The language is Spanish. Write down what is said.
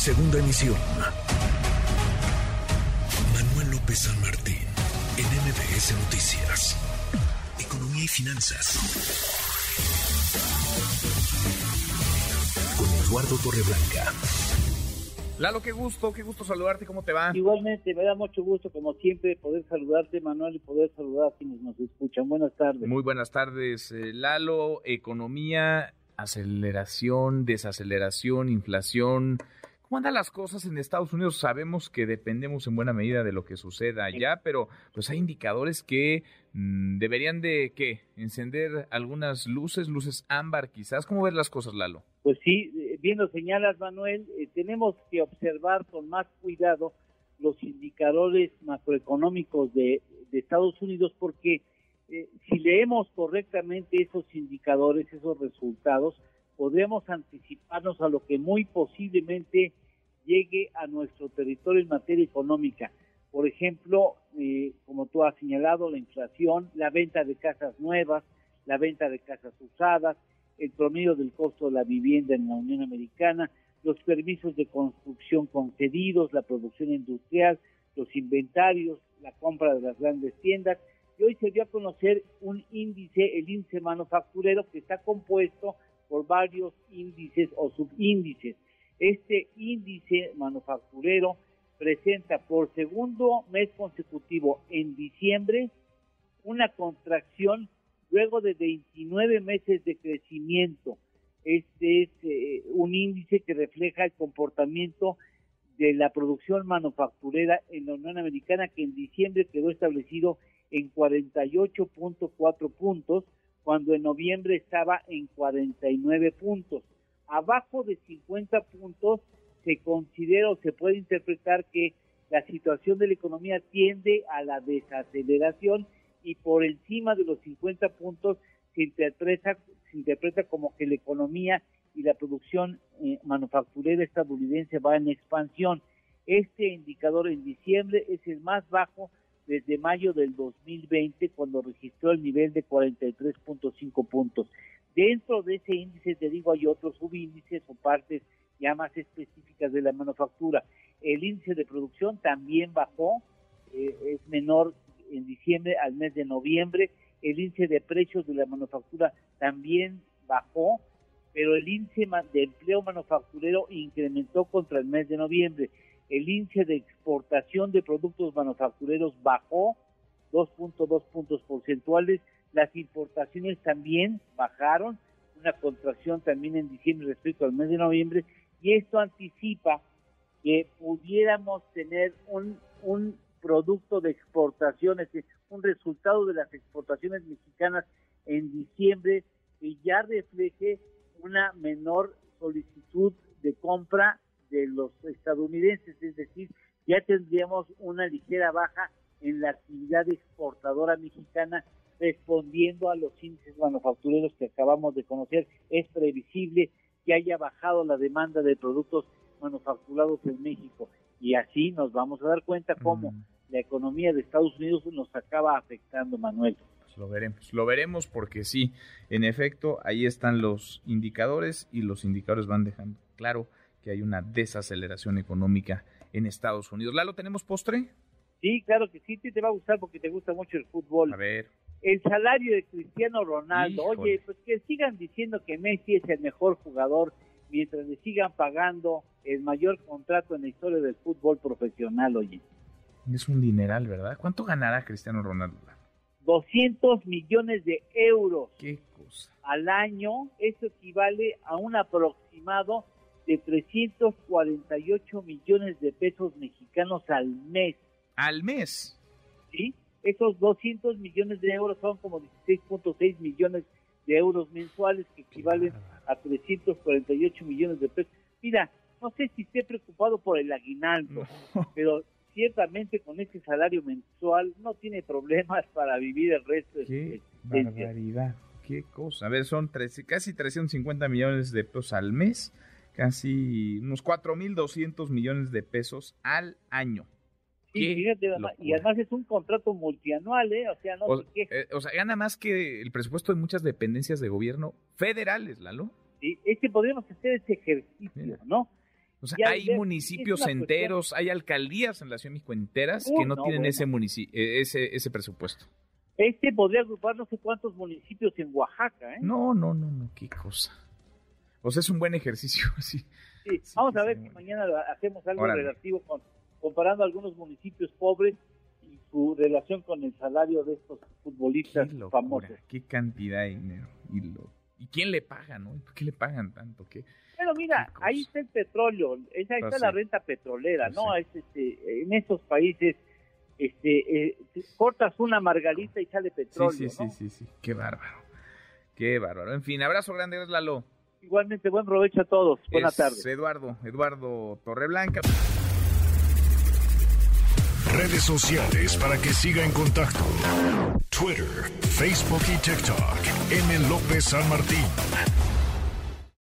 Segunda emisión. Manuel López San Martín, en MBS Noticias. Economía y finanzas. Con Eduardo Torreblanca. Lalo, qué gusto, qué gusto saludarte, ¿cómo te va? Igualmente, me da mucho gusto, como siempre, poder saludarte, Manuel, y poder saludar a quienes nos escuchan. Buenas tardes. Muy buenas tardes, eh, Lalo. Economía, aceleración, desaceleración, inflación. ¿Cómo andan las cosas en Estados Unidos? Sabemos que dependemos en buena medida de lo que suceda allá, pero pues hay indicadores que mm, deberían de, ¿qué? Encender algunas luces, luces ámbar quizás. ¿Cómo ves las cosas, Lalo? Pues sí, eh, bien lo señalas, Manuel, eh, tenemos que observar con más cuidado los indicadores macroeconómicos de, de Estados Unidos porque eh, si leemos correctamente esos indicadores, esos resultados, podríamos anticiparnos a lo que muy posiblemente llegue a nuestro territorio en materia económica. Por ejemplo, eh, como tú has señalado, la inflación, la venta de casas nuevas, la venta de casas usadas, el promedio del costo de la vivienda en la Unión Americana, los permisos de construcción concedidos, la producción industrial, los inventarios, la compra de las grandes tiendas. Y hoy se dio a conocer un índice, el índice manufacturero, que está compuesto por varios índices o subíndices. Este índice manufacturero presenta por segundo mes consecutivo en diciembre una contracción luego de 29 meses de crecimiento. Este es eh, un índice que refleja el comportamiento de la producción manufacturera en la Unión Americana que en diciembre quedó establecido en 48.4 puntos, cuando en noviembre estaba en 49 puntos. Abajo de 50 puntos se considera o se puede interpretar que la situación de la economía tiende a la desaceleración y por encima de los 50 puntos se interpreta, como que la economía y la producción eh, manufacturera estadounidense va en expansión. Este indicador en diciembre es el más bajo desde mayo del 2020, cuando registró el nivel de 43.5 puntos. Dentro de ese índice, te digo, hay otros subíndices o partes ya más específicas de la manufactura. El índice de producción también bajó, eh, es menor en diciembre al mes de noviembre. El índice de precios de la manufactura también bajó, pero el índice de empleo manufacturero incrementó contra el mes de noviembre. El índice de exportación de productos manufactureros bajó 2.2 puntos porcentuales. Las importaciones también bajaron, una contracción también en diciembre respecto al mes de noviembre, y esto anticipa que pudiéramos tener un, producto de exportaciones, un resultado de las exportaciones mexicanas en diciembre que ya refleje una menor solicitud de compra de los estadounidenses, es decir, ya tendríamos una ligera baja en la actividad exportadora mexicana respondiendo a los índices manufactureros que acabamos de conocer. Es previsible que haya bajado la demanda de productos manufacturados en México y así nos vamos a dar cuenta cómo la economía de Estados Unidos nos acaba afectando, Manuel. Pues lo veremos, lo veremos porque sí, en efecto, ahí están los indicadores y los indicadores van dejando claro que hay una desaceleración económica en Estados Unidos. ¿Lalo, tenemos postre? Sí, claro que sí, te va a gustar porque te gusta mucho el fútbol. A ver. El salario de Cristiano Ronaldo. Oye, pues que sigan diciendo que Messi es el mejor jugador mientras le sigan pagando el mayor contrato en la historia del fútbol profesional, oye. Es un dineral, ¿verdad? ¿Cuánto ganará Cristiano Ronaldo? 200 millones de euros ¿Qué cosa? al año. Eso equivale a un aproximado de 348 millones de pesos mexicanos al mes. ¿Al mes? ¿Sí? Esos 200 millones de euros son como 16.6 millones de euros mensuales que equivalen a 348 millones de pesos. Mira, no sé si esté preocupado por el aguinaldo, pero ciertamente con ese salario mensual no tiene problemas para vivir el resto de Qué barbaridad, qué cosa. A ver, son casi 350 millones de pesos al mes, casi unos 4.200 millones de pesos al año. Sí, fíjate, y además es un contrato multianual, ¿eh? O sea, no o, eh, o sea, gana más que el presupuesto de muchas dependencias de gobierno federales, Lalo. Sí, es que podríamos hacer ese ejercicio, ¿no? O sea, hay municipios enteros, hay alcaldías en la Ciudad de México enteras que no, tienen ese, eh, ese, ese presupuesto. Este podría agrupar no sé cuántos municipios en Oaxaca, ¿eh? No, no, no, no, qué cosa. O sea, es un buen ejercicio, sí. sí, vamos a ver si mañana hacemos algo relativo con, comparando algunos municipios pobres y su relación con el salario de estos futbolistas famosos. Qué cantidad de dinero. Y, lo, ¿Y quién le paga, no? ¿Por qué le pagan tanto? ¿Qué, pero mira, ahí está el petróleo, ahí está pues la renta petrolera, pues ¿no? Es, este, en esos países este, eh, cortas una margarita y sale petróleo. Sí, sí, sí, sí, qué bárbaro, qué bárbaro. En fin, abrazo grande, Lalo. Igualmente, buen provecho a todos. Buenas tardes. Eduardo, Eduardo Torreblanca. Redes sociales para que siga en contacto: Twitter, Facebook y TikTok. M. López San Martín.